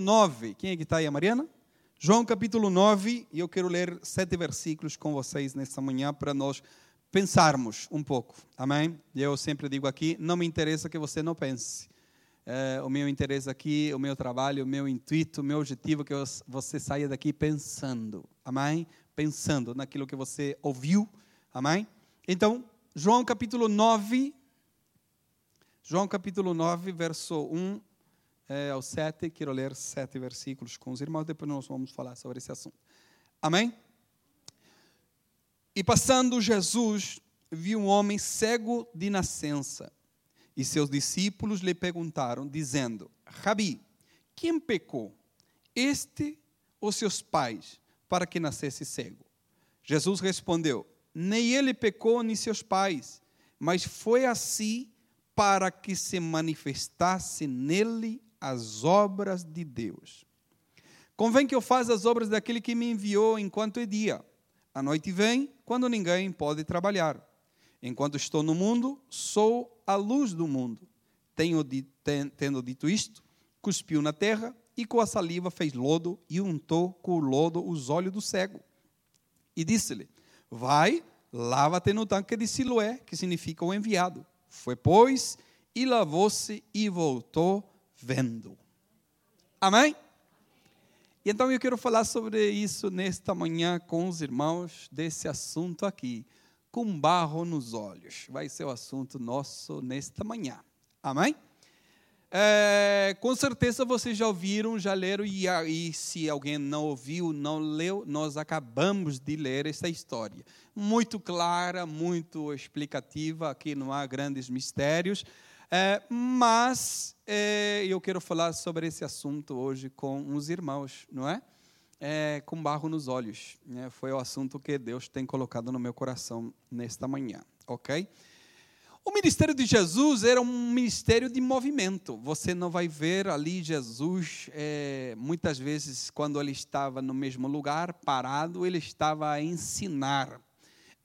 9. Quem é que está aí, a Mariana? João capítulo 9, e eu quero ler sete versículos com vocês nesta manhã para nós pensarmos um pouco. Amém? Eu sempre digo aqui: não me interessa que você não pense. É, o meu interesse aqui, o meu trabalho, o meu intuito, o meu objetivo é que você saia daqui pensando. Amém? Pensando naquilo que você ouviu. Amém? Então, João capítulo 9. João capítulo 9, verso 1 é, ao 7. Quero ler sete versículos com os irmãos, depois nós vamos falar sobre esse assunto. Amém? E passando Jesus, viu um homem cego de nascença. E seus discípulos lhe perguntaram, dizendo: Rabi, quem pecou, este ou seus pais, para que nascesse cego? Jesus respondeu: Nem ele pecou, nem seus pais, mas foi assim para que se manifestasse nele as obras de Deus. Convém que eu faça as obras daquele que me enviou enquanto é dia. A noite vem quando ninguém pode trabalhar. Enquanto estou no mundo, sou a luz do mundo. Tenho, tendo dito isto, cuspiu na terra e com a saliva fez lodo e untou com o lodo os olhos do cego. E disse-lhe: Vai, lava-te no tanque de Siloé, que significa o enviado. Foi, pois, e lavou-se e voltou vendo. Amém? E então eu quero falar sobre isso nesta manhã com os irmãos, desse assunto aqui, com barro nos olhos. Vai ser o assunto nosso nesta manhã. Amém? É, com certeza vocês já ouviram, já leram, e, e se alguém não ouviu, não leu, nós acabamos de ler essa história. Muito clara, muito explicativa, aqui não há grandes mistérios. É, mas é, eu quero falar sobre esse assunto hoje com os irmãos, não é? é com barro nos olhos. Né? Foi o assunto que Deus tem colocado no meu coração nesta manhã, ok? O ministério de Jesus era um ministério de movimento. Você não vai ver ali Jesus, é, muitas vezes, quando ele estava no mesmo lugar, parado, ele estava a ensinar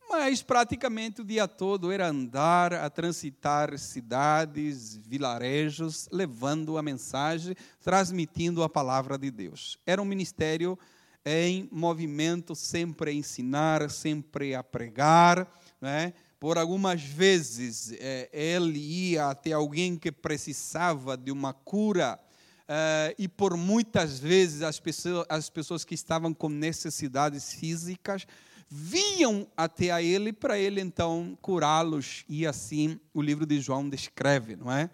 mas praticamente o dia todo era andar, a transitar cidades, vilarejos, levando a mensagem, transmitindo a palavra de Deus. Era um ministério em movimento, sempre a ensinar, sempre a pregar. Né? Por algumas vezes eh, ele ia até alguém que precisava de uma cura. Uh, e por muitas vezes as pessoas, as pessoas que estavam com necessidades físicas vinham até a ele para ele então curá-los. E assim o livro de João descreve, não é?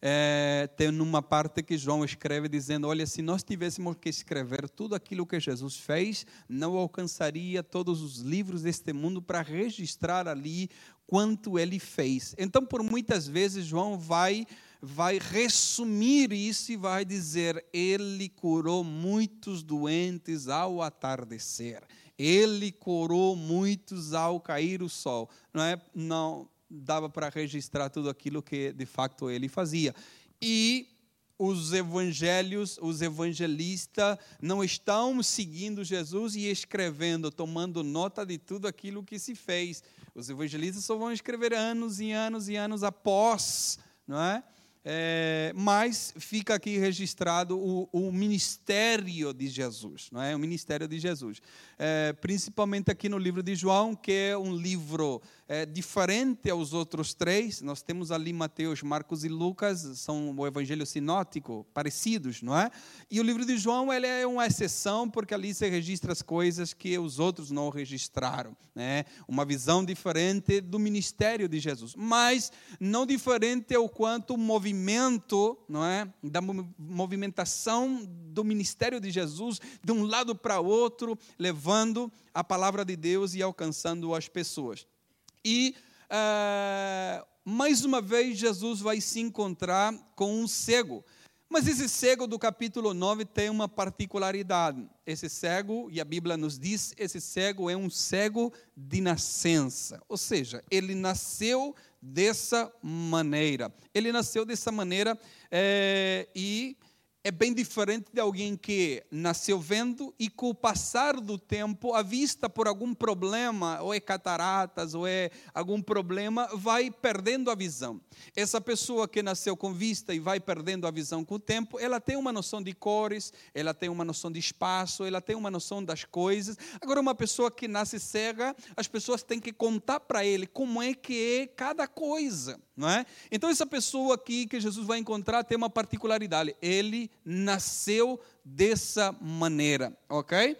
É, tem numa parte que João escreve dizendo: Olha, se nós tivéssemos que escrever tudo aquilo que Jesus fez, não alcançaria todos os livros deste mundo para registrar ali quanto ele fez. Então, por muitas vezes, João vai vai resumir isso e vai dizer: Ele curou muitos doentes ao atardecer. Ele curou muitos ao cair o sol. Não é? Não dava para registrar tudo aquilo que de fato ele fazia. E os evangelhos, os evangelistas não estão seguindo Jesus e escrevendo, tomando nota de tudo aquilo que se fez. Os evangelistas só vão escrever anos e anos e anos após, não é? É, mas fica aqui registrado o, o, ministério de Jesus, não é? O ministério de Jesus, é, principalmente aqui no livro de João, que é um livro é, diferente aos outros três. Nós temos ali Mateus, Marcos e Lucas, são o Evangelho sinótico, parecidos, não é? E o livro de João ele é uma exceção porque ali se registra as coisas que os outros não registraram, né? Uma visão diferente do ministério de Jesus, mas não diferente ao quanto o movimento não é, da movimentação do ministério de Jesus de um lado para outro, levando a palavra de Deus e alcançando as pessoas. E uh, mais uma vez Jesus vai se encontrar com um cego. Mas esse cego do capítulo 9 tem uma particularidade. Esse cego, e a Bíblia nos diz, esse cego é um cego de nascença. Ou seja, ele nasceu dessa maneira. Ele nasceu dessa maneira é, e é bem diferente de alguém que nasceu vendo e com o passar do tempo, a vista por algum problema, ou é cataratas, ou é algum problema, vai perdendo a visão. Essa pessoa que nasceu com vista e vai perdendo a visão com o tempo, ela tem uma noção de cores, ela tem uma noção de espaço, ela tem uma noção das coisas. Agora, uma pessoa que nasce cega, as pessoas têm que contar para ele como é que é cada coisa não é? Então essa pessoa aqui que Jesus vai encontrar tem uma particularidade. Ele nasceu dessa maneira, ok?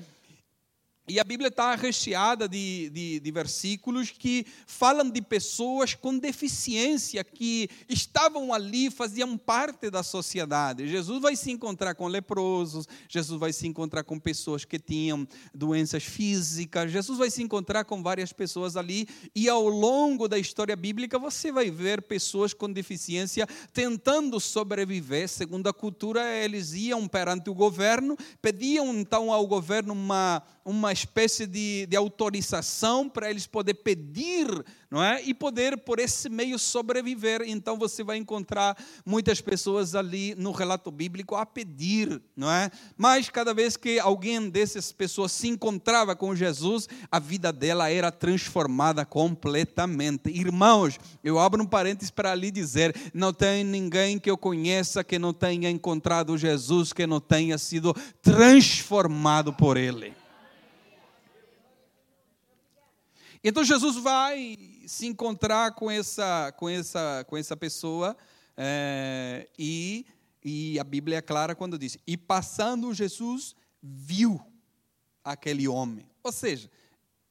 E a Bíblia está recheada de, de, de, versículos que falam de pessoas com deficiência que estavam ali, faziam parte da sociedade. Jesus vai se encontrar com leprosos, Jesus vai se encontrar com pessoas que tinham doenças físicas, Jesus vai se encontrar com várias pessoas ali. E ao longo da história bíblica você vai ver pessoas com deficiência tentando sobreviver. Segundo a cultura, eles iam perante o governo, pediam então ao governo uma uma espécie de, de autorização para eles poder pedir, não é? E poder por esse meio sobreviver. Então você vai encontrar muitas pessoas ali no relato bíblico a pedir, não é? Mas cada vez que alguém dessas pessoas se encontrava com Jesus, a vida dela era transformada completamente. Irmãos, eu abro um parênteses para ali dizer: não tem ninguém que eu conheça que não tenha encontrado Jesus, que não tenha sido transformado por ele. Então Jesus vai se encontrar com essa, com essa, com essa pessoa é, e, e a Bíblia é clara quando diz: E passando Jesus viu aquele homem. Ou seja,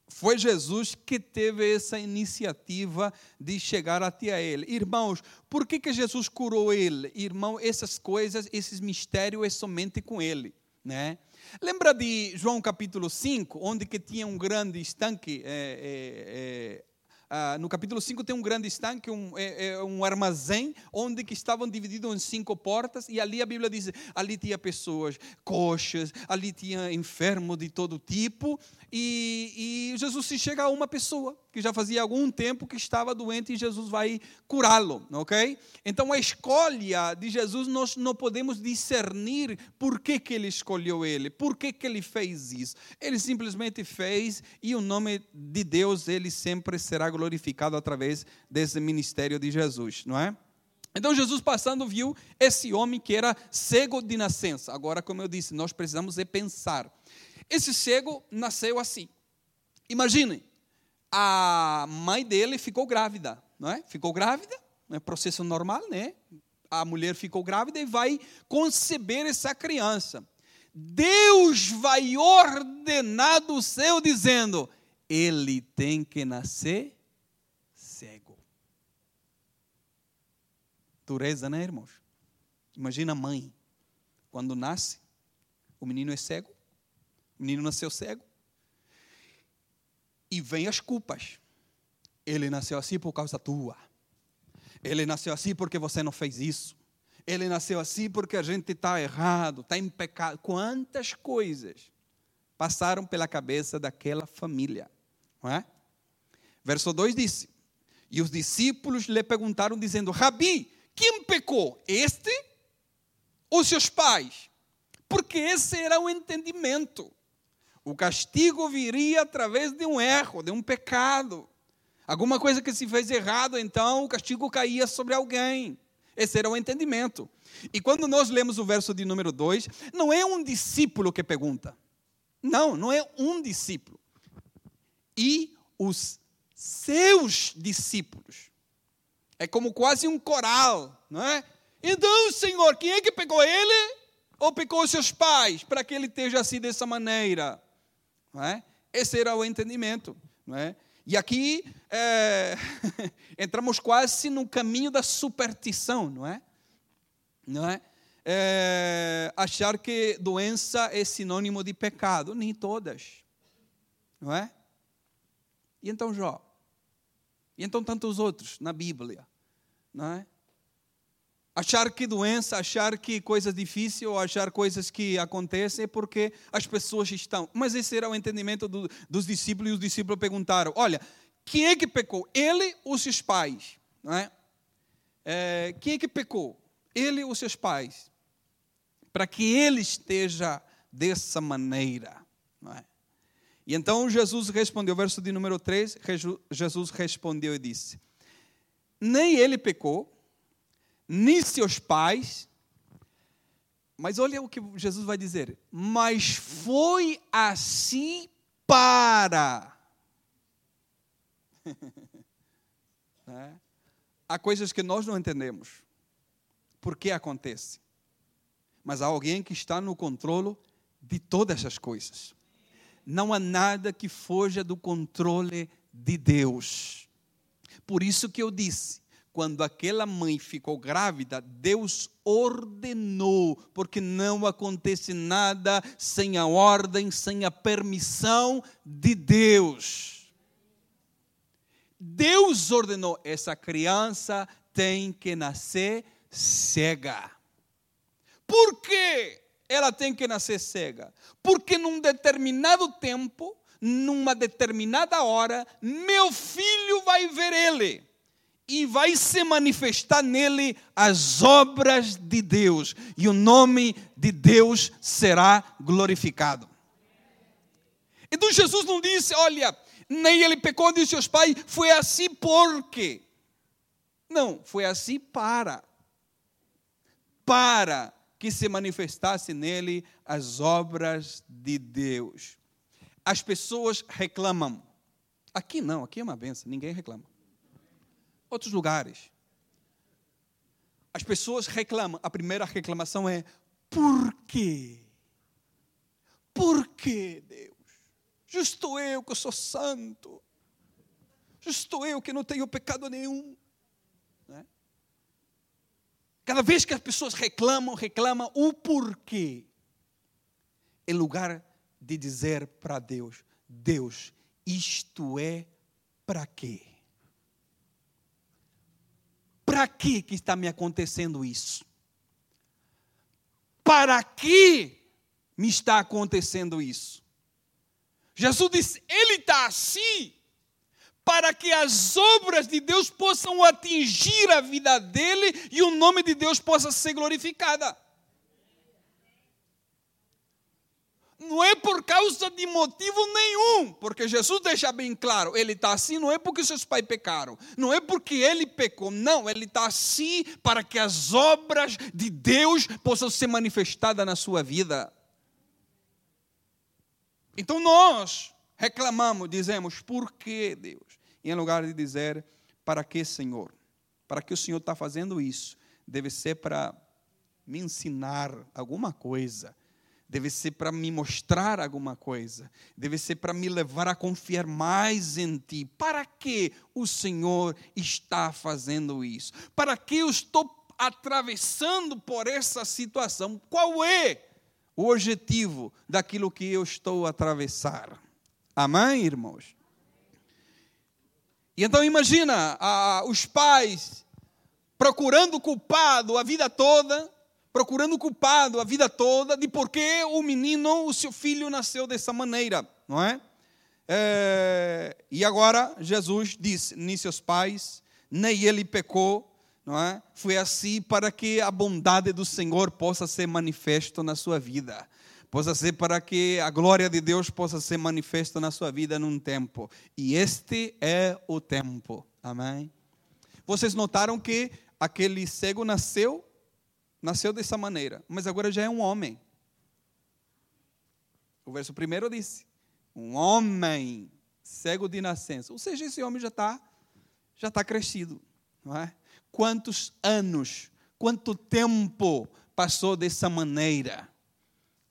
foi Jesus que teve essa iniciativa de chegar até ele. Irmãos, por que, que Jesus curou ele? Irmão, essas coisas, esses mistérios é somente com ele. Né? Lembra de João capítulo 5, onde que tinha um grande estanque? É, é, é, ah, no capítulo 5 tem um grande estanque, um, é, é, um armazém, onde que estavam divididos em cinco portas, e ali a Bíblia diz, ali tinha pessoas coxas, ali tinha enfermo de todo tipo, e, e, Jesus se chega a uma pessoa que já fazia algum tempo que estava doente e Jesus vai curá-lo, ok? Então a escolha de Jesus nós não podemos discernir por que, que ele escolheu ele, por que, que ele fez isso. Ele simplesmente fez e o nome de Deus ele sempre será glorificado através desse ministério de Jesus, não é? Então Jesus passando viu esse homem que era cego de nascença. Agora, como eu disse, nós precisamos é pensar. Esse cego nasceu assim. Imaginem, a mãe dele ficou grávida, não é? Ficou grávida, é processo normal, né? A mulher ficou grávida e vai conceber essa criança. Deus vai ordenar do céu dizendo: ele tem que nascer cego. Dureza, né, irmãos? Imagina a mãe, quando nasce, o menino é cego, o menino nasceu cego. E vem as culpas. Ele nasceu assim por causa tua. Ele nasceu assim porque você não fez isso. Ele nasceu assim porque a gente está errado, está em pecado. Quantas coisas passaram pela cabeça daquela família. Não é? Verso 2 disse: E os discípulos lhe perguntaram, dizendo: Rabi, quem pecou? Este ou seus pais? Porque esse era o entendimento. O castigo viria através de um erro, de um pecado. Alguma coisa que se fez errado, então o castigo caía sobre alguém. Esse era o entendimento. E quando nós lemos o verso de número 2, não é um discípulo que pergunta. Não, não é um discípulo. E os seus discípulos. É como quase um coral, não é? Então, Senhor, quem é que pegou ele? Ou pegou os seus pais para que ele esteja assim dessa maneira? Não é? Esse era o entendimento. Não é? E aqui é, entramos quase no caminho da superstição, não é? Não é? é? Achar que doença é sinônimo de pecado, nem todas, não é? E então Jó? E então tantos outros na Bíblia, não é? Achar que doença, achar que coisas difíceis ou achar coisas que acontecem é porque as pessoas estão. Mas esse era o entendimento do, dos discípulos e os discípulos perguntaram: olha, quem é que pecou? Ele ou seus pais? Não é? é quem é que pecou? Ele ou seus pais? para que ele esteja dessa maneira. E então Jesus respondeu, verso de número 3, Jesus respondeu e disse: Nem ele pecou, nem seus pais, mas olha o que Jesus vai dizer: Mas foi assim para. é? Há coisas que nós não entendemos. Por que acontece? Mas há alguém que está no controle de todas essas coisas. Não há nada que foja do controle de Deus. Por isso que eu disse, quando aquela mãe ficou grávida, Deus ordenou, porque não acontece nada sem a ordem, sem a permissão de Deus. Deus ordenou, essa criança tem que nascer cega. Por quê? Ela tem que nascer cega. Porque num determinado tempo, numa determinada hora, meu filho vai ver ele e vai se manifestar nele as obras de Deus, e o nome de Deus será glorificado. Então Jesus não disse, olha, nem ele pecou, disse seus pais, foi assim porque. Não, foi assim para. Para que se manifestasse nele as obras de Deus. As pessoas reclamam. Aqui não, aqui é uma benção, ninguém reclama outros lugares. As pessoas reclamam. A primeira reclamação é: por quê? Por quê, Deus? Justo eu que sou santo. Justo eu que não tenho pecado nenhum. Cada vez que as pessoas reclamam, reclamam o porquê. Em lugar de dizer para Deus: Deus, isto é para quê? Para que que está me acontecendo isso? Para que me está acontecendo isso? Jesus disse: Ele está assim para que as obras de Deus possam atingir a vida dele e o nome de Deus possa ser glorificada. não é por causa de motivo nenhum, porque Jesus deixa bem claro, ele está assim não é porque seus pais pecaram, não é porque ele pecou, não, ele está assim para que as obras de Deus possam ser manifestadas na sua vida. Então nós reclamamos, dizemos, por que Deus? Em lugar de dizer, para que Senhor? Para que o Senhor está fazendo isso? Deve ser para me ensinar alguma coisa deve ser para me mostrar alguma coisa, deve ser para me levar a confiar mais em Ti. Para que o Senhor está fazendo isso? Para que eu estou atravessando por essa situação? Qual é o objetivo daquilo que eu estou a atravessar? Amém, irmãos? E então imagina os pais procurando culpado a vida toda, procurando culpado a vida toda de por que o menino, o seu filho, nasceu dessa maneira, não é? é e agora Jesus disse: nem seus pais, nem ele pecou, não é? Foi assim para que a bondade do Senhor possa ser manifesta na sua vida. Possa ser para que a glória de Deus possa ser manifesta na sua vida num tempo. E este é o tempo. Amém? Vocês notaram que aquele cego nasceu nasceu dessa maneira, mas agora já é um homem. O verso primeiro disse: um homem cego de nascença. Ou seja, esse homem já está já tá crescido. Não é? Quantos anos, quanto tempo passou dessa maneira?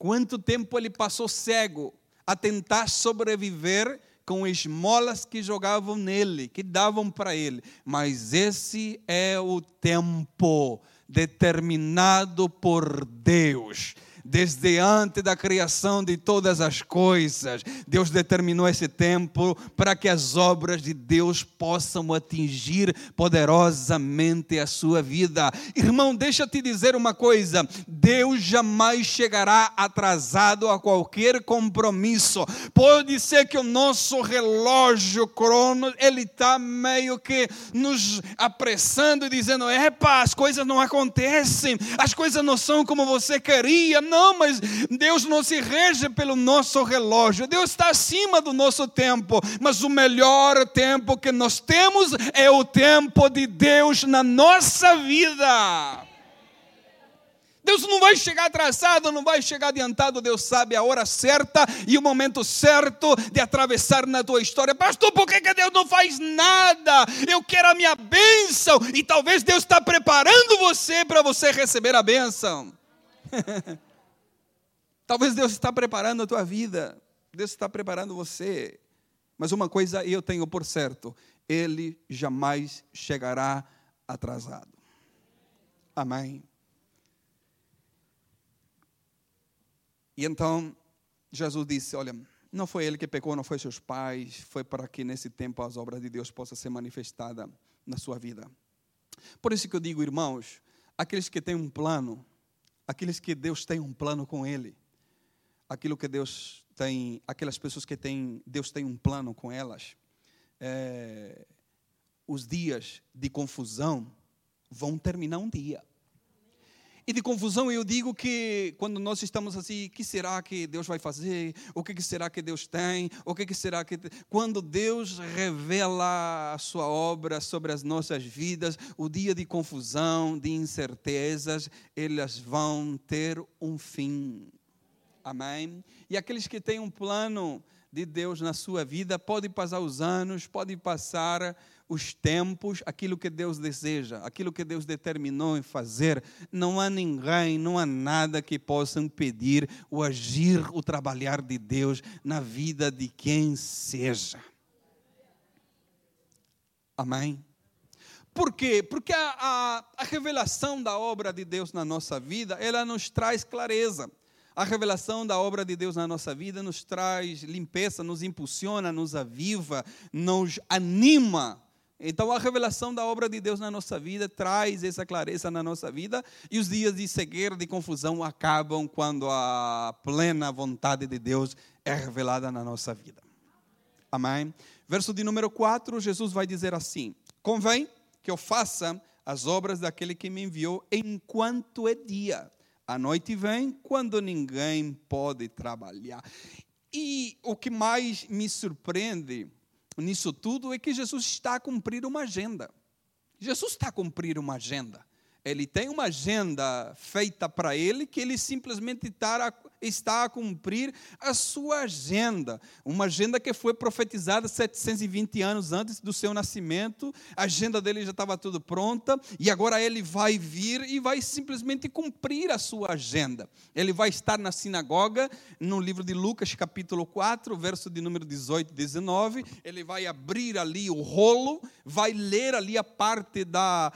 Quanto tempo ele passou cego a tentar sobreviver com esmolas que jogavam nele, que davam para ele. Mas esse é o tempo determinado por Deus. Desde antes da criação de todas as coisas, Deus determinou esse tempo para que as obras de Deus possam atingir poderosamente a sua vida. Irmão, deixa eu te dizer uma coisa: Deus jamais chegará atrasado a qualquer compromisso. Pode ser que o nosso relógio crono ele está meio que nos apressando dizendo: epa, as coisas não acontecem, as coisas não são como você queria. Não, mas Deus não se rege pelo nosso relógio, Deus está acima do nosso tempo, mas o melhor tempo que nós temos é o tempo de Deus na nossa vida. Deus não vai chegar atrasado, não vai chegar adiantado. Deus sabe a hora certa e o momento certo de atravessar na tua história. Pastor, por que, que Deus não faz nada? Eu quero a minha bênção. E talvez Deus está preparando você para você receber a bênção. talvez Deus está preparando a tua vida. Deus está preparando você. Mas uma coisa eu tenho por certo: Ele jamais chegará atrasado. Amém. E então Jesus disse: Olha, não foi ele que pecou, não foi seus pais, foi para que nesse tempo as obras de Deus possam ser manifestadas na sua vida. Por isso que eu digo, irmãos, aqueles que têm um plano, aqueles que Deus tem um plano com ele, aquilo que Deus tem, aquelas pessoas que têm, Deus tem um plano com elas, é, os dias de confusão vão terminar um dia. E de confusão eu digo que quando nós estamos assim, que será que Deus vai fazer? O que será que Deus tem? O que será que quando Deus revela a sua obra sobre as nossas vidas, o dia de confusão, de incertezas, elas vão ter um fim. Amém? E aqueles que têm um plano de Deus na sua vida, pode passar os anos, pode passar os tempos, aquilo que Deus deseja, aquilo que Deus determinou em fazer. Não há ninguém, não há nada que possa impedir o agir, o trabalhar de Deus na vida de quem seja. Amém? Por quê? Porque a, a, a revelação da obra de Deus na nossa vida, ela nos traz clareza. A revelação da obra de Deus na nossa vida nos traz limpeza, nos impulsiona, nos aviva, nos anima então, a revelação da obra de Deus na nossa vida traz essa clareza na nossa vida, e os dias de cegueira, de confusão, acabam quando a plena vontade de Deus é revelada na nossa vida. Amém? Verso de número 4, Jesus vai dizer assim: Convém que eu faça as obras daquele que me enviou enquanto é dia. A noite vem quando ninguém pode trabalhar. E o que mais me surpreende nisso tudo é que Jesus está a cumprir uma agenda. Jesus está a cumprir uma agenda. Ele tem uma agenda feita para ele que ele simplesmente está a, está a cumprir a sua agenda. Uma agenda que foi profetizada 720 anos antes do seu nascimento. A agenda dele já estava tudo pronta e agora ele vai vir e vai simplesmente cumprir a sua agenda. Ele vai estar na sinagoga, no livro de Lucas, capítulo 4, verso de número 18 e 19. Ele vai abrir ali o rolo, vai ler ali a parte da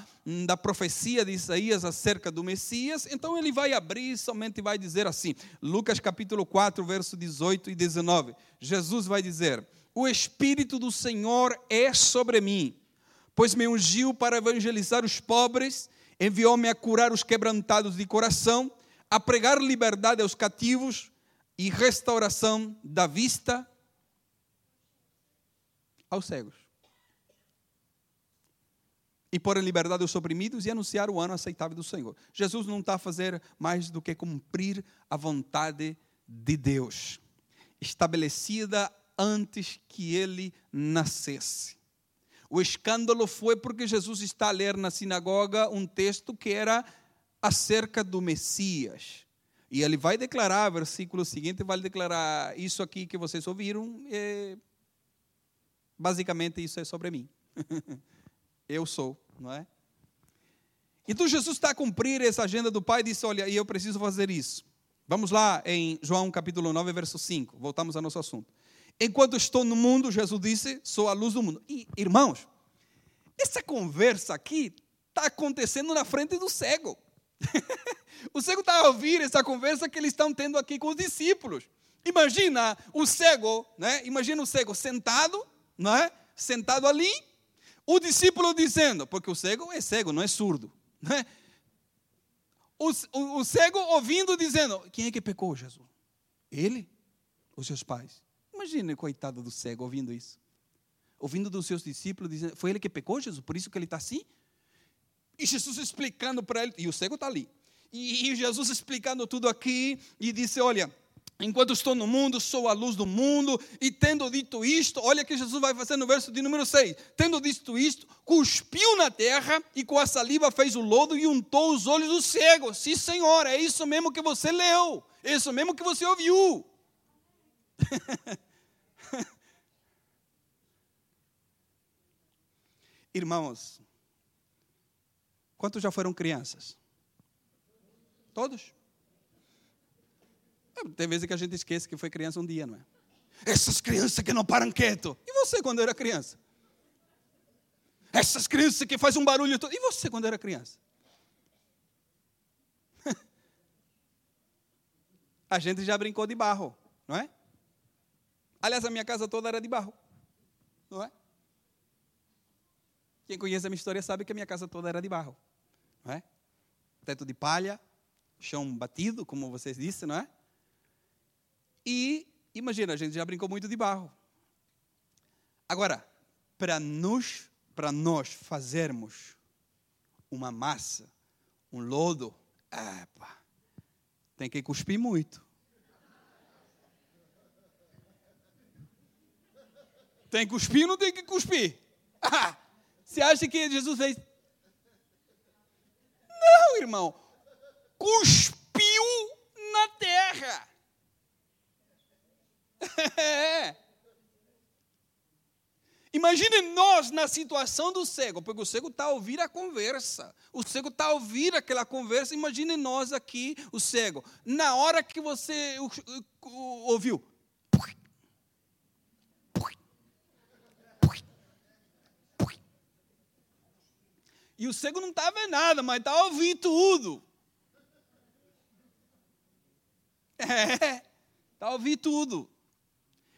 da profecia de Isaías acerca do Messias, então ele vai abrir e somente vai dizer assim, Lucas capítulo 4, verso 18 e 19. Jesus vai dizer: O Espírito do Senhor é sobre mim, pois me ungiu para evangelizar os pobres, enviou-me a curar os quebrantados de coração, a pregar liberdade aos cativos e restauração da vista aos cegos e pôr em liberdade os oprimidos e anunciar o ano aceitável do Senhor. Jesus não está a fazer mais do que cumprir a vontade de Deus, estabelecida antes que ele nascesse. O escândalo foi porque Jesus está a ler na sinagoga um texto que era acerca do Messias. E ele vai declarar, versículo seguinte, vai declarar: Isso aqui que vocês ouviram, é... basicamente isso é sobre mim. eu sou, não é? Então Jesus está a cumprir essa agenda do Pai e disse: Olha, eu preciso fazer isso. Vamos lá em João capítulo 9, verso 5. Voltamos ao nosso assunto. Enquanto estou no mundo, Jesus disse: Sou a luz do mundo. E, irmãos, essa conversa aqui está acontecendo na frente do cego. o cego está a ouvir essa conversa que eles estão tendo aqui com os discípulos. Imagina o cego, né? Imagina o cego sentado, não é? Sentado ali, o discípulo dizendo, porque o cego é cego, não é surdo, né? O, o, o cego ouvindo dizendo: Quem é que pecou, Jesus? Ele? Os seus pais? Imagina, coitado do cego, ouvindo isso. Ouvindo dos seus discípulos dizendo: Foi ele que pecou, Jesus? Por isso que ele está assim? E Jesus explicando para ele, e o cego está ali. E, e Jesus explicando tudo aqui, e disse: Olha Enquanto estou no mundo, sou a luz do mundo, e tendo dito isto, olha que Jesus vai fazer no verso de número 6: tendo dito isto, cuspiu na terra e com a saliva fez o lodo e untou os olhos do cego. Sim, Senhor, é isso mesmo que você leu, é isso mesmo que você ouviu. Irmãos, quantos já foram crianças? Todos? Tem vezes que a gente esquece que foi criança um dia, não é? Essas crianças que não param quieto. E você quando era criança? Essas crianças que fazem um barulho todo. E você quando era criança? a gente já brincou de barro, não é? Aliás, a minha casa toda era de barro, não é? Quem conhece a minha história sabe que a minha casa toda era de barro, não é? Teto de palha, chão batido, como vocês disseram, não é? E imagina, a gente já brincou muito de barro. Agora, para nós, para nós fazermos uma massa, um lodo, epa, tem que cuspir muito. Tem que cuspir ou não tem que cuspir? Ah, você acha que Jesus fez? Não, irmão. Cuspiu na terra. É. Imagine nós na situação do cego, porque o cego está a ouvir a conversa. O cego está a ouvir aquela conversa. Imagine nós aqui, o cego. Na hora que você ouviu. E o cego não está vendo nada, mas está a ouvir tudo. É, está a ouvir tudo.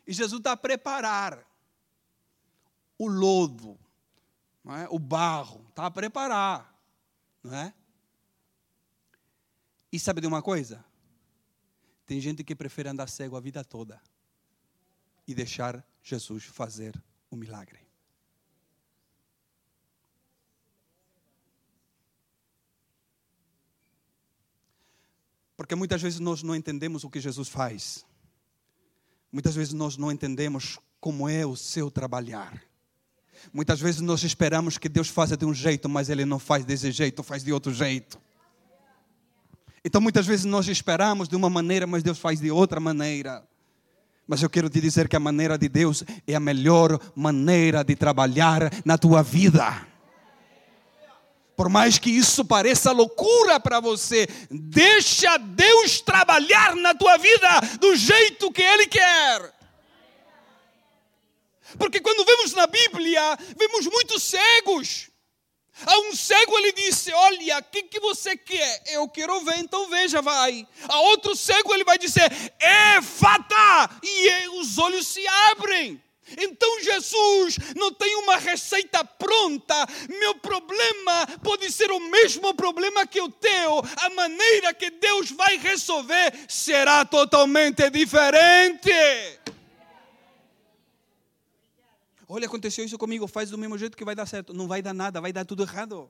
E Jesus está a preparar o lodo, não é? o barro, está a preparar. Não é? E sabe de uma coisa? Tem gente que prefere andar cego a vida toda e deixar Jesus fazer o milagre. Porque muitas vezes nós não entendemos o que Jesus faz. Muitas vezes nós não entendemos como é o seu trabalhar. Muitas vezes nós esperamos que Deus faça de um jeito, mas Ele não faz desse jeito, faz de outro jeito. Então muitas vezes nós esperamos de uma maneira, mas Deus faz de outra maneira. Mas eu quero te dizer que a maneira de Deus é a melhor maneira de trabalhar na tua vida. Por mais que isso pareça loucura para você, deixa Deus trabalhar na tua vida do jeito que Ele quer. Porque quando vemos na Bíblia, vemos muitos cegos. A um cego ele disse: Olha, o que, que você quer? Eu quero ver, então veja, vai. A outro cego ele vai dizer: É fata! E os olhos se abrem. Então Jesus não tem uma receita pronta. Meu problema pode ser o mesmo problema que o teu. A maneira que Deus vai resolver será totalmente diferente. Olha, aconteceu isso comigo, faz do mesmo jeito que vai dar certo. Não vai dar nada, vai dar tudo errado.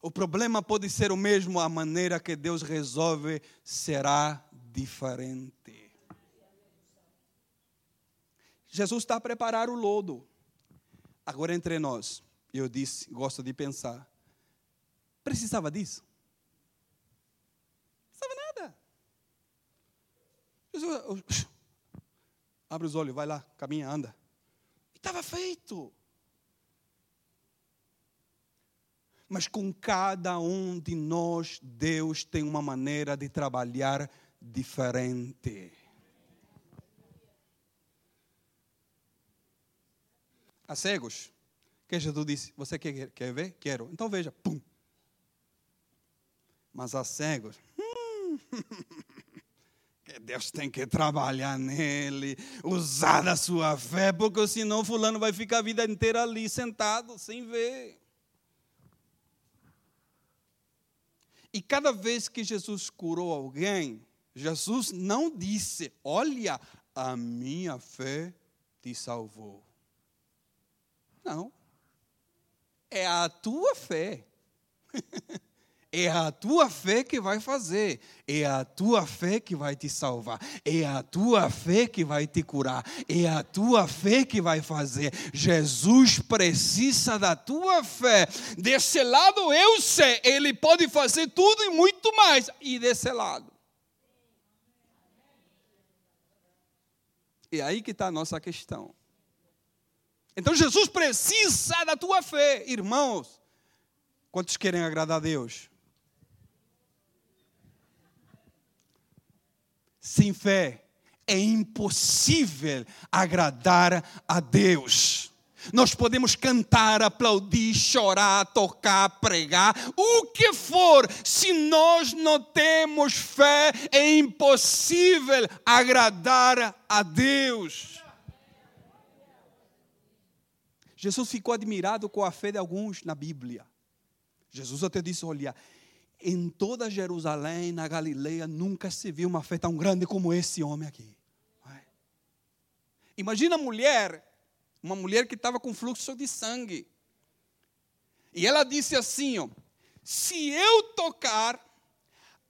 O problema pode ser o mesmo, a maneira que Deus resolve será diferente. Jesus está a preparar o lodo. Agora entre nós, eu disse, gosto de pensar, precisava disso? Precisava nada. Jesus, abre os olhos, vai lá, caminha, anda. Estava feito. Mas com cada um de nós, Deus tem uma maneira de trabalhar diferente. a cegos. Que Jesus disse: Você quer, quer ver? Quero. Então veja. Pum. Mas há cegos. Hum, Deus tem que trabalhar nele, usar a sua fé, porque senão fulano vai ficar a vida inteira ali sentado, sem ver. E cada vez que Jesus curou alguém, Jesus não disse: Olha, a minha fé te salvou. Não. É a tua fé. É a tua fé que vai fazer, é a tua fé que vai te salvar, é a tua fé que vai te curar, é a tua fé que vai fazer. Jesus precisa da tua fé. Desse lado eu sei, ele pode fazer tudo e muito mais. E desse lado. E aí que está a nossa questão. Então Jesus precisa da tua fé, irmãos. Quantos querem agradar a Deus? Sem fé é impossível agradar a Deus. Nós podemos cantar, aplaudir, chorar, tocar, pregar, o que for, se nós não temos fé, é impossível agradar a Deus. Jesus ficou admirado com a fé de alguns na Bíblia. Jesus até disse: Olha, em toda Jerusalém, na Galileia, nunca se viu uma fé tão grande como esse homem aqui. Imagina a mulher, uma mulher que estava com fluxo de sangue. E ela disse assim: ó, se eu tocar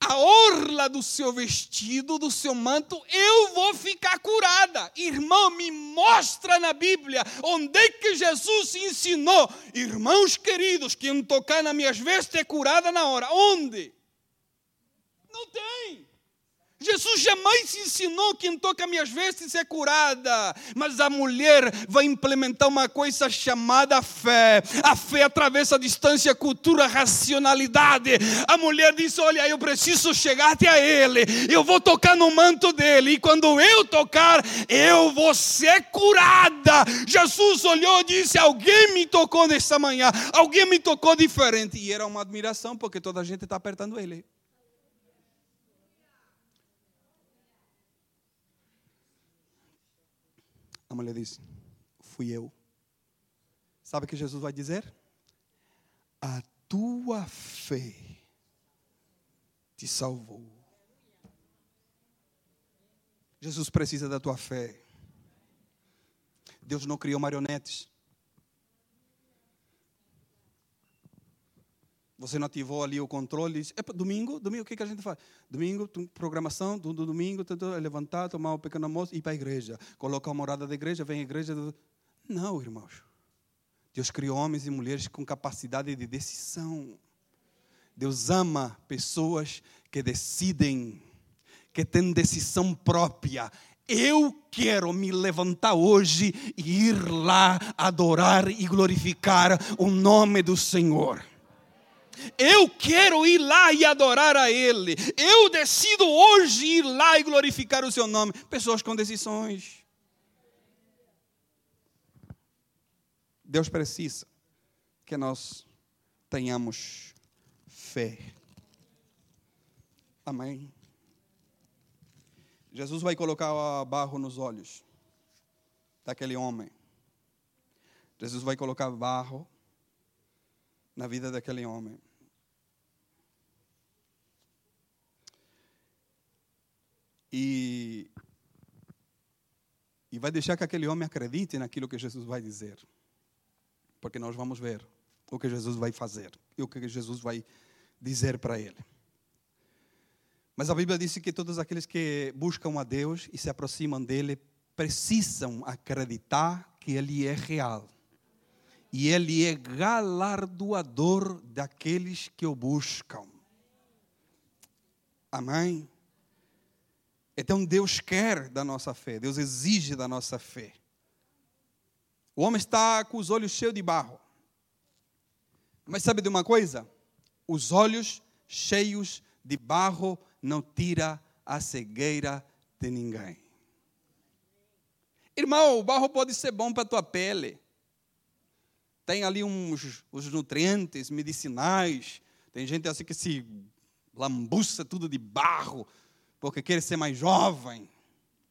a orla do seu vestido, do seu manto, eu vou ficar curada. Irmão, me mostra na Bíblia onde é que Jesus ensinou. Irmãos queridos, quem tocar nas minhas vestes é curada na hora. Onde? Não tem. Jesus jamais ensinou que quem toca minhas vestes é curada, mas a mulher vai implementar uma coisa chamada fé. A fé atravessa a distância, cultura, racionalidade. A mulher diz: Olha, eu preciso chegar até Ele, eu vou tocar no manto dele, e quando eu tocar, eu vou ser curada. Jesus olhou e disse: Alguém me tocou nessa manhã, alguém me tocou diferente. E era uma admiração, porque toda a gente está apertando ele. A mulher disse: Fui eu. Sabe o que Jesus vai dizer? A tua fé te salvou. Jesus precisa da tua fé. Deus não criou marionetes. Você não ativou ali o controle. Diz, domingo, domingo, o que, que a gente faz? Domingo, programação, do, do domingo, tudo, é levantar, tomar um pequeno almoço ir para a igreja. Colocar a morada da igreja, vem a igreja. Não, irmãos. Deus criou homens e mulheres com capacidade de decisão. Deus ama pessoas que decidem, que têm decisão própria. Eu quero me levantar hoje e ir lá adorar e glorificar o nome do Senhor. Eu quero ir lá e adorar a Ele. Eu decido hoje ir lá e glorificar o Seu nome. Pessoas com decisões. Deus precisa que nós tenhamos fé. Amém. Jesus vai colocar barro nos olhos daquele homem. Jesus vai colocar barro na vida daquele homem. E, e vai deixar que aquele homem acredite naquilo que Jesus vai dizer. Porque nós vamos ver o que Jesus vai fazer e o que Jesus vai dizer para ele. Mas a Bíblia diz que todos aqueles que buscam a Deus e se aproximam dele precisam acreditar que ele é real. E ele é galardoador daqueles que o buscam. Amém? Então Deus quer da nossa fé, Deus exige da nossa fé. O homem está com os olhos cheios de barro. Mas sabe de uma coisa? Os olhos cheios de barro não tira a cegueira de ninguém. Irmão, o barro pode ser bom para a tua pele. Tem ali uns os nutrientes medicinais. Tem gente assim que se lambuça tudo de barro, porque quer ser mais jovem,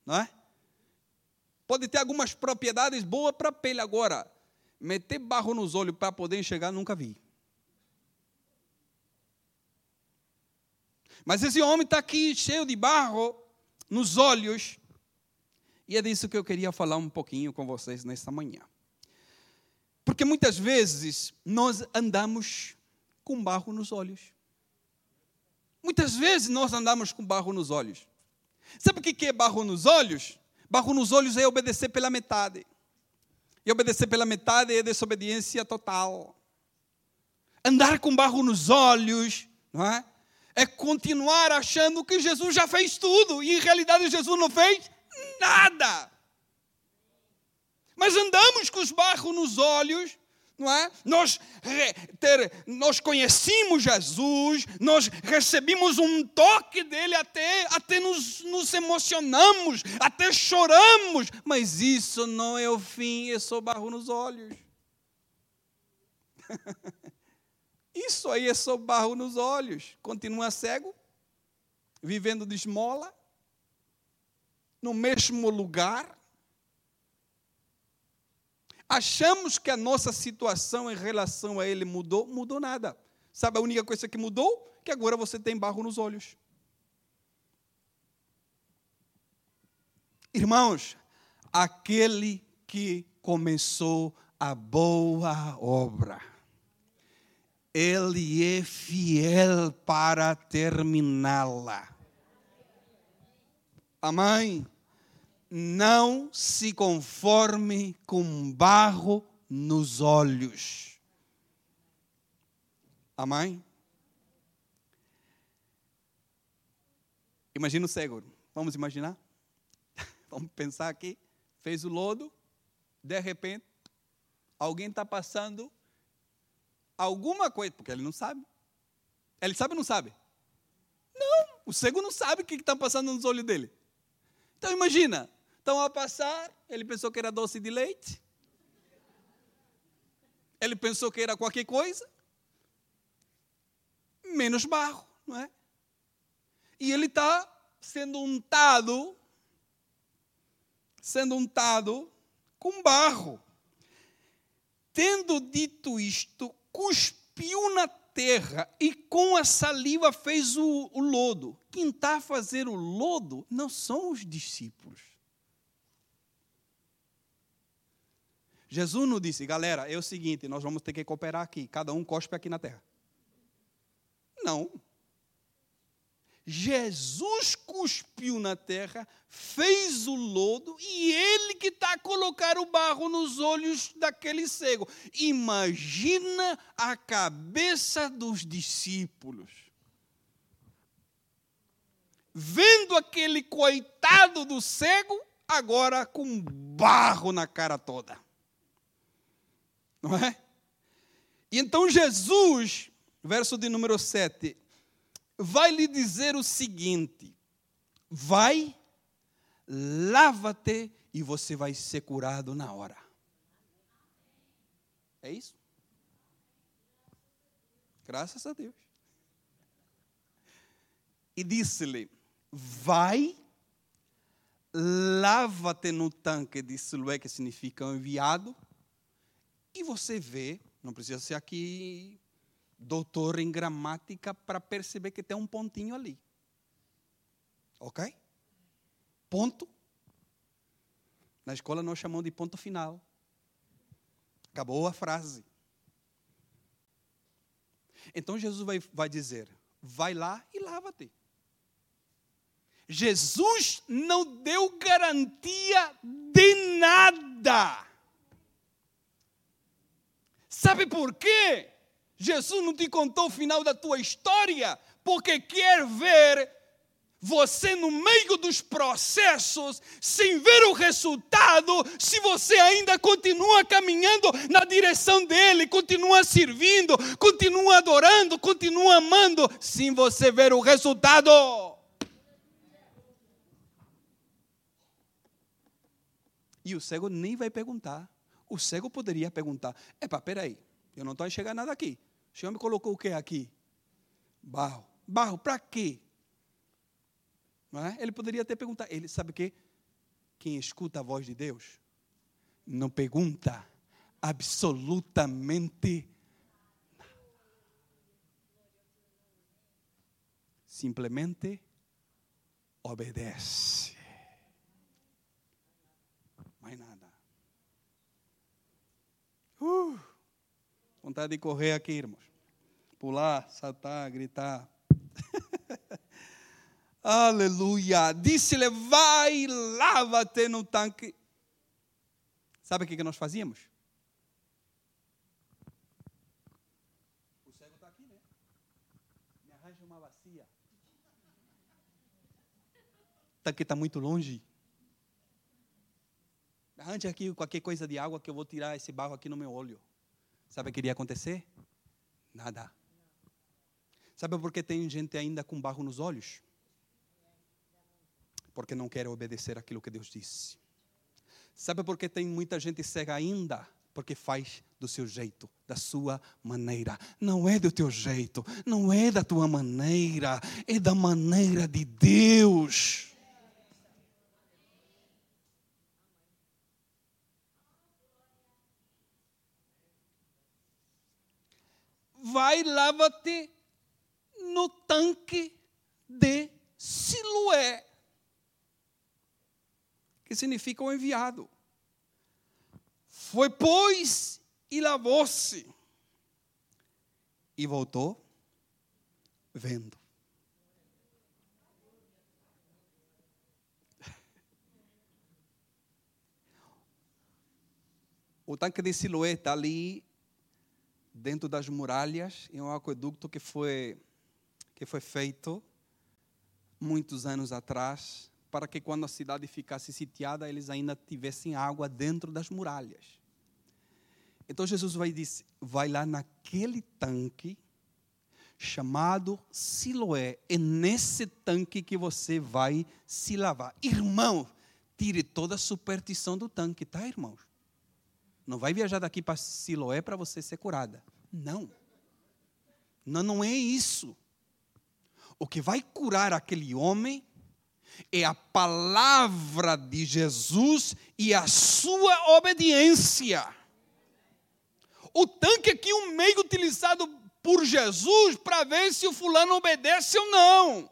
não é? Pode ter algumas propriedades boas para a pele agora. Meter barro nos olhos para poder enxergar, nunca vi. Mas esse homem está aqui cheio de barro nos olhos. E é disso que eu queria falar um pouquinho com vocês nesta manhã. Porque muitas vezes nós andamos com barro nos olhos. Muitas vezes nós andamos com barro nos olhos. Sabe o que é barro nos olhos? Barro nos olhos é obedecer pela metade. E obedecer pela metade é desobediência total. Andar com barro nos olhos, não é? É continuar achando que Jesus já fez tudo e em realidade Jesus não fez nada. Mas andamos com os barros nos olhos, não é? Nós, ter, nós conhecemos Jesus, nós recebemos um toque dele, até, até nos, nos emocionamos, até choramos, mas isso não é o fim, é só barro nos olhos. Isso aí é só barro nos olhos. Continua cego, vivendo de esmola, no mesmo lugar, Achamos que a nossa situação em relação a Ele mudou? Mudou nada. Sabe a única coisa que mudou? Que agora você tem barro nos olhos. Irmãos, aquele que começou a boa obra, Ele é fiel para terminá-la. Amém? Não se conforme com barro nos olhos. Amém? Imagina o cego. Vamos imaginar? Vamos pensar aqui. Fez o lodo, de repente, alguém está passando alguma coisa, porque ele não sabe. Ele sabe ou não sabe? Não, o cego não sabe o que está passando nos olhos dele. Então imagina, Estão a passar, ele pensou que era doce de leite. Ele pensou que era qualquer coisa. Menos barro, não é? E ele está sendo untado, sendo untado com barro. Tendo dito isto, cuspiu na terra e com a saliva fez o, o lodo. Quem está a fazer o lodo não são os discípulos. Jesus não disse, galera, é o seguinte, nós vamos ter que cooperar aqui, cada um cospe aqui na terra. Não. Jesus cuspiu na terra, fez o lodo e ele que está a colocar o barro nos olhos daquele cego. Imagina a cabeça dos discípulos. Vendo aquele coitado do cego, agora com barro na cara toda. Não é? E então Jesus, verso de número 7, vai lhe dizer o seguinte: vai, lava-te e você vai ser curado na hora. É isso? Graças a Deus. E disse-lhe: Vai, lava-te no tanque de Siloé, que significa enviado, e você vê, não precisa ser aqui doutor em gramática para perceber que tem um pontinho ali. Ok? Ponto. Na escola nós chamamos de ponto final. Acabou a frase. Então Jesus vai, vai dizer: vai lá e lava-te. Jesus não deu garantia de nada. Sabe por quê? Jesus não te contou o final da tua história, porque quer ver você no meio dos processos, sem ver o resultado, se você ainda continua caminhando na direção dele, continua servindo, continua adorando, continua amando, sem você ver o resultado. E o cego nem vai perguntar. O cego poderia perguntar: Epa, peraí, eu não estou enxergando nada aqui. O Senhor me colocou o que aqui? Barro. barro, para quê? É? Ele poderia até perguntar. Ele sabe o quê? Quem escuta a voz de Deus não pergunta absolutamente nada. Simplesmente obedece. Mais nada. Uh, vontade de correr aqui, irmãos. Pular, saltar, gritar. Aleluia. Disse-lhe: Vai, lava-te no tanque. Sabe o que nós fazíamos? O cego está aqui, né? Me arranja uma bacia. O tanque está muito longe. Arranje aqui qualquer coisa de água que eu vou tirar esse barro aqui no meu olho. Sabe o que iria acontecer? Nada. Sabe por que tem gente ainda com barro nos olhos? Porque não quer obedecer aquilo que Deus disse. Sabe por que tem muita gente cega ainda? Porque faz do seu jeito, da sua maneira. Não é do teu jeito, não é da tua maneira, é da maneira de Deus. Vai lava-te no tanque de Siloé, que significa o enviado. Foi, pois, e lavou-se, e voltou vendo. O tanque de Siloé está ali dentro das muralhas, em um aqueduto que foi, que foi feito muitos anos atrás, para que quando a cidade ficasse sitiada, eles ainda tivessem água dentro das muralhas. Então Jesus vai, dizer, vai lá naquele tanque chamado Siloé. É nesse tanque que você vai se lavar. Irmão, tire toda a superstição do tanque, tá, irmãos? Não vai viajar daqui para Siloé para você ser curada. Não. Não, não é isso. O que vai curar aquele homem é a palavra de Jesus e a sua obediência. O tanque aqui é um meio utilizado por Jesus para ver se o fulano obedece ou não.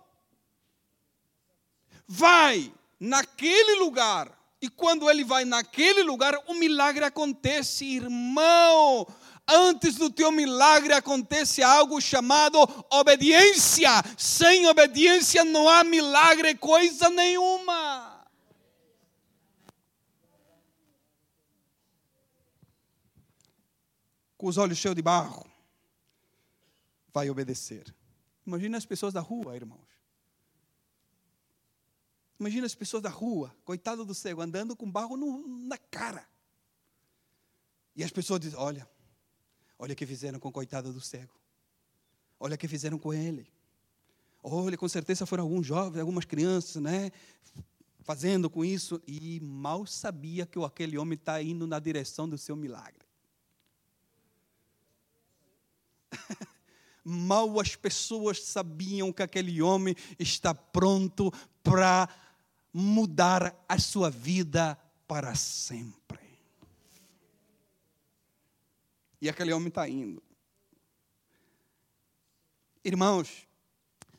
Vai naquele lugar e quando ele vai naquele lugar, o milagre acontece, irmão. Antes do teu milagre acontece algo chamado obediência. Sem obediência não há milagre, coisa nenhuma. Com os olhos cheios de barro, vai obedecer. Imagina as pessoas da rua, irmãos. Imagina as pessoas da rua, coitado do cego, andando com barro no, na cara. E as pessoas dizem: Olha, olha o que fizeram com o coitado do cego. Olha o que fizeram com ele. Olha, com certeza foram alguns jovens, algumas crianças, né? Fazendo com isso. E mal sabia que aquele homem está indo na direção do seu milagre. mal as pessoas sabiam que aquele homem está pronto para mudar a sua vida para sempre. E aquele homem está indo. Irmãos,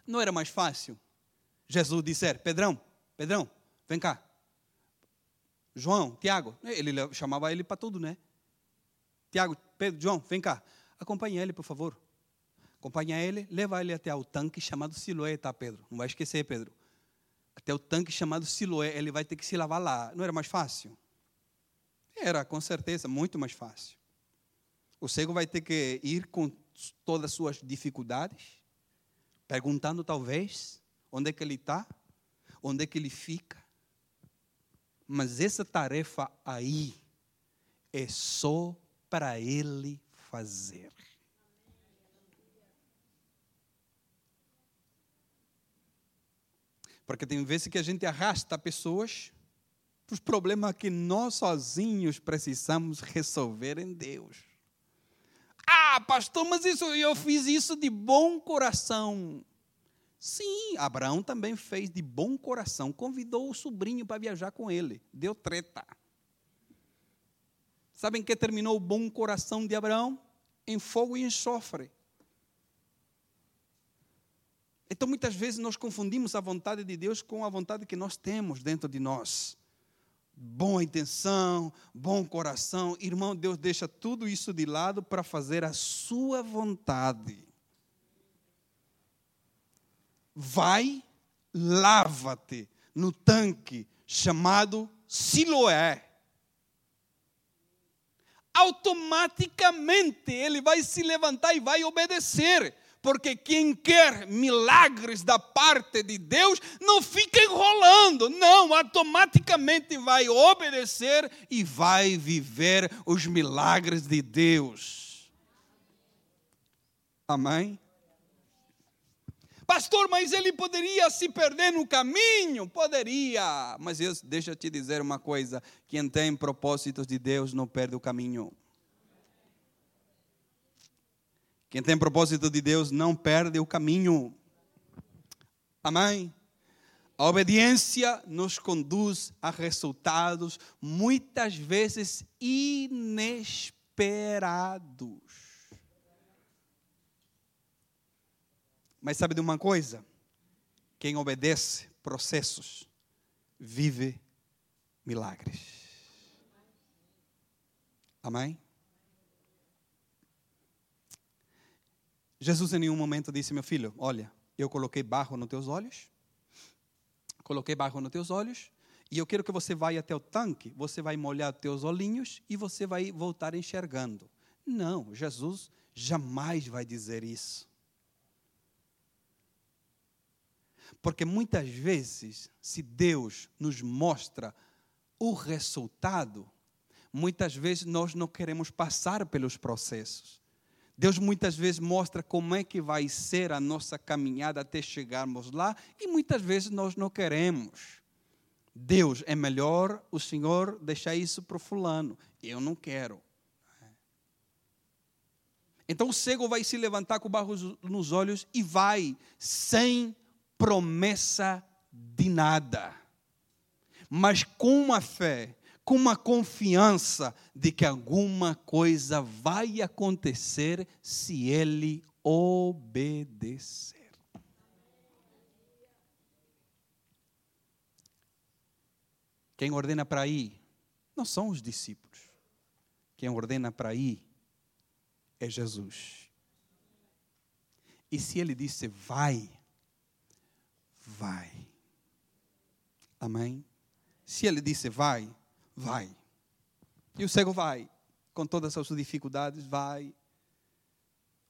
não era mais fácil Jesus disser: Pedrão, Pedrão, vem cá. João, Tiago, ele chamava ele para tudo, né? Tiago, Pedro, João, vem cá. Acompanhe ele, por favor. Acompanha ele, leva ele até o tanque chamado Siloé, tá, Pedro? Não vai esquecer, Pedro até o tanque chamado Siloé, ele vai ter que se lavar lá. Não era mais fácil? Era, com certeza, muito mais fácil. O cego vai ter que ir com todas as suas dificuldades, perguntando talvez onde é que ele está, onde é que ele fica. Mas essa tarefa aí é só para ele fazer. Porque tem vezes que a gente arrasta pessoas para os problemas que nós sozinhos precisamos resolver em Deus. Ah, pastor, mas isso eu fiz isso de bom coração. Sim, Abraão também fez de bom coração, convidou o sobrinho para viajar com ele, deu treta. Sabem que terminou o bom coração de Abraão? Em fogo e enxofre. Então, muitas vezes, nós confundimos a vontade de Deus com a vontade que nós temos dentro de nós. Boa intenção, bom coração. Irmão, Deus deixa tudo isso de lado para fazer a sua vontade. Vai, lava-te no tanque chamado Siloé. Automaticamente ele vai se levantar e vai obedecer porque quem quer milagres da parte de Deus não fica enrolando, não, automaticamente vai obedecer e vai viver os milagres de Deus. Amém? Pastor, mas ele poderia se perder no caminho? Poderia, mas eu, deixa eu te dizer uma coisa: quem tem propósitos de Deus não perde o caminho. Quem tem propósito de Deus não perde o caminho. Amém? A obediência nos conduz a resultados muitas vezes inesperados. Mas sabe de uma coisa? Quem obedece processos vive milagres. Amém? Jesus em nenhum momento disse, meu filho, olha, eu coloquei barro nos teus olhos, coloquei barro nos teus olhos, e eu quero que você vá até o tanque, você vai molhar teus olhinhos e você vai voltar enxergando. Não, Jesus jamais vai dizer isso. Porque muitas vezes, se Deus nos mostra o resultado, muitas vezes nós não queremos passar pelos processos. Deus muitas vezes mostra como é que vai ser a nossa caminhada até chegarmos lá e muitas vezes nós não queremos. Deus, é melhor o Senhor deixar isso para o fulano. Eu não quero. Então o cego vai se levantar com barro nos olhos e vai sem promessa de nada, mas com uma fé com uma confiança de que alguma coisa vai acontecer se ele obedecer. Quem ordena para ir não são os discípulos. Quem ordena para ir é Jesus. E se ele disse vai, vai. Amém? Se ele disse vai, vai. E o cego vai, com todas as suas dificuldades, vai.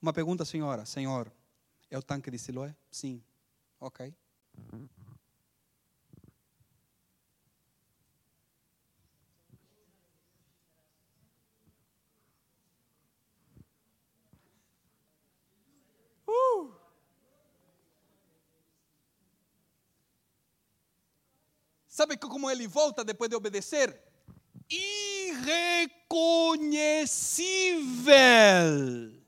Uma pergunta, senhora: Senhor, é o tanque de Siloé? Sim. Ok. Uh! Sabe como ele volta depois de obedecer? Irreconhecível.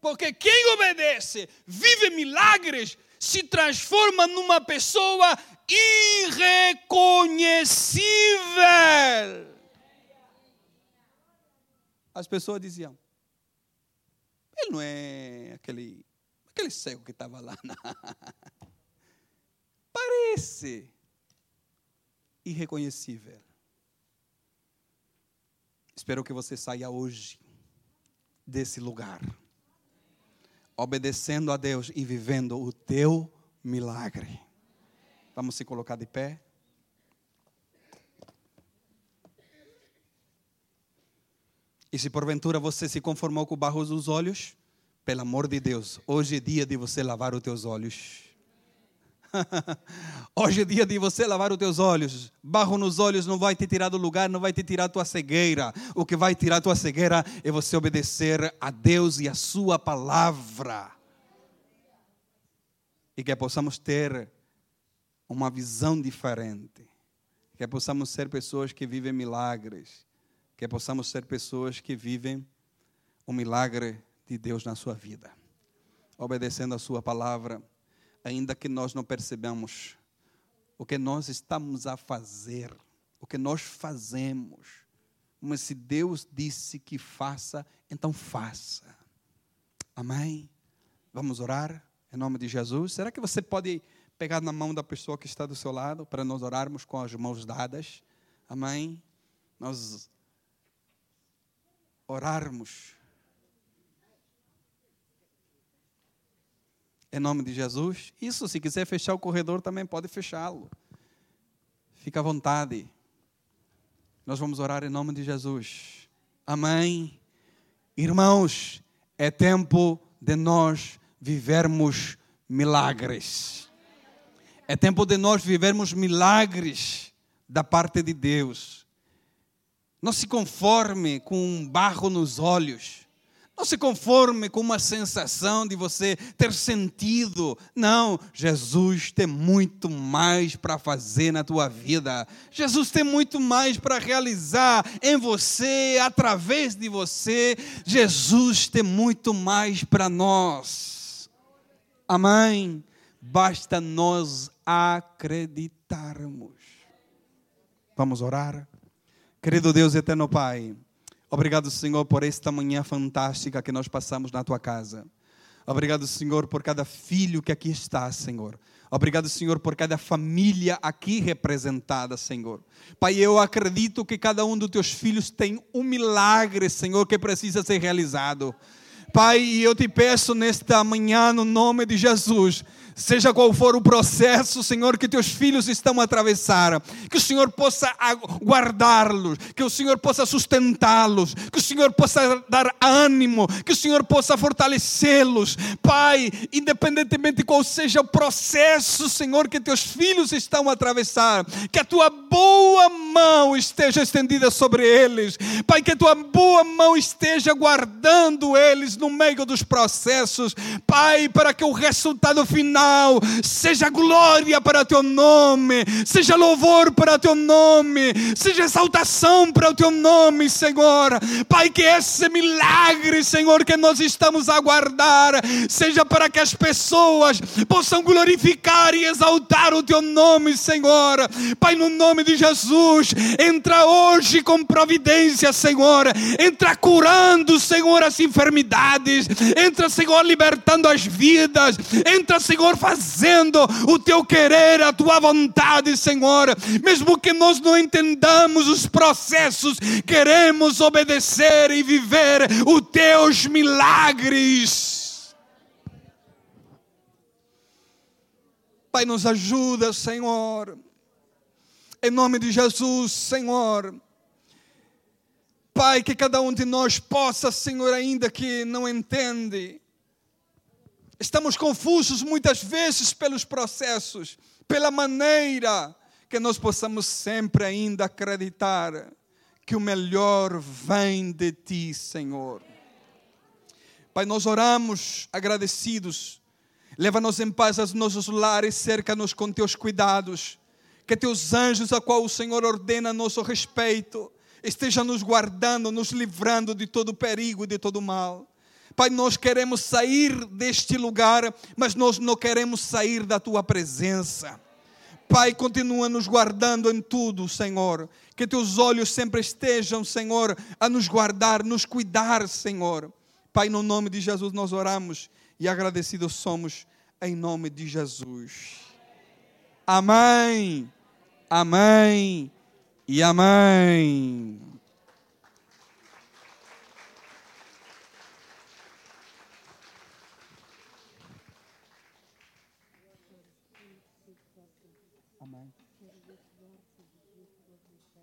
Porque quem obedece, vive milagres, se transforma numa pessoa irreconhecível. As pessoas diziam: ele não é aquele, aquele cego que estava lá. Parece irreconhecível. Espero que você saia hoje desse lugar, obedecendo a Deus e vivendo o teu milagre. Vamos se colocar de pé. E se porventura você se conformou com o barro dos olhos, pelo amor de Deus, hoje é dia de você lavar os teus olhos. Hoje é dia de você lavar os teus olhos. Barro nos olhos não vai te tirar do lugar, não vai te tirar tua cegueira. O que vai tirar tua cegueira é você obedecer a Deus e a Sua palavra. E que possamos ter uma visão diferente. Que possamos ser pessoas que vivem milagres. Que possamos ser pessoas que vivem o milagre de Deus na sua vida. obedecendo a Sua palavra, ainda que nós não percebamos o que nós estamos a fazer, o que nós fazemos. Mas se Deus disse que faça, então faça. Amém? Vamos orar em nome de Jesus. Será que você pode pegar na mão da pessoa que está do seu lado para nós orarmos com as mãos dadas? Amém? Nós orarmos. Em nome de Jesus. Isso, se quiser fechar o corredor, também pode fechá-lo. Fica à vontade. Nós vamos orar em nome de Jesus. Amém. Irmãos, é tempo de nós vivermos milagres. É tempo de nós vivermos milagres da parte de Deus. Não se conforme com um barro nos olhos. Não se conforme com uma sensação de você ter sentido. Não, Jesus tem muito mais para fazer na tua vida. Jesus tem muito mais para realizar em você, através de você. Jesus tem muito mais para nós. Amém. Basta nós acreditarmos. Vamos orar. Querido Deus eterno Pai, obrigado, Senhor, por esta manhã fantástica que nós passamos na tua casa. Obrigado, Senhor, por cada filho que aqui está, Senhor. Obrigado, Senhor, por cada família aqui representada, Senhor. Pai, eu acredito que cada um dos teus filhos tem um milagre, Senhor, que precisa ser realizado. Pai, eu te peço nesta manhã, no nome de Jesus, seja qual for o processo, Senhor, que teus filhos estão a atravessar, que o Senhor possa guardá-los, que o Senhor possa sustentá-los, que o Senhor possa dar ânimo, que o Senhor possa fortalecê-los. Pai, independentemente de qual seja o processo, Senhor, que teus filhos estão a atravessar, que a tua boa mão esteja estendida sobre eles. Pai, que a tua boa mão esteja guardando eles no meio dos processos. Pai, para que o resultado final seja glória para o teu nome, seja louvor para o teu nome, seja exaltação para o teu nome, Senhor. Pai, que esse milagre, Senhor, que nós estamos a aguardar, seja para que as pessoas possam glorificar e exaltar o teu nome, Senhor. Pai, no nome de Jesus, entra hoje com providência, Senhor. Entra curando, Senhor, as enfermidades. Entra, Senhor, libertando as vidas. Entra, Senhor, fazendo o teu querer, a tua vontade, Senhor. Mesmo que nós não entendamos os processos, queremos obedecer e viver os teus milagres. Pai, nos ajuda, Senhor. Em nome de Jesus, Senhor. Pai, que cada um de nós possa, Senhor, ainda que não entende, Estamos confusos muitas vezes pelos processos, pela maneira que nós possamos sempre ainda acreditar que o melhor vem de ti, Senhor. Pai, nós oramos agradecidos. Leva-nos em paz aos nossos lares, cerca-nos com teus cuidados. Que teus anjos, a qual o Senhor ordena a nosso respeito, estejam nos guardando, nos livrando de todo perigo e de todo mal. Pai, nós queremos sair deste lugar, mas nós não queremos sair da tua presença. Pai, continua nos guardando em tudo, Senhor. Que teus olhos sempre estejam, Senhor, a nos guardar, nos cuidar, Senhor. Pai, no nome de Jesus nós oramos e agradecidos somos em nome de Jesus. Amém. Amém. E amém.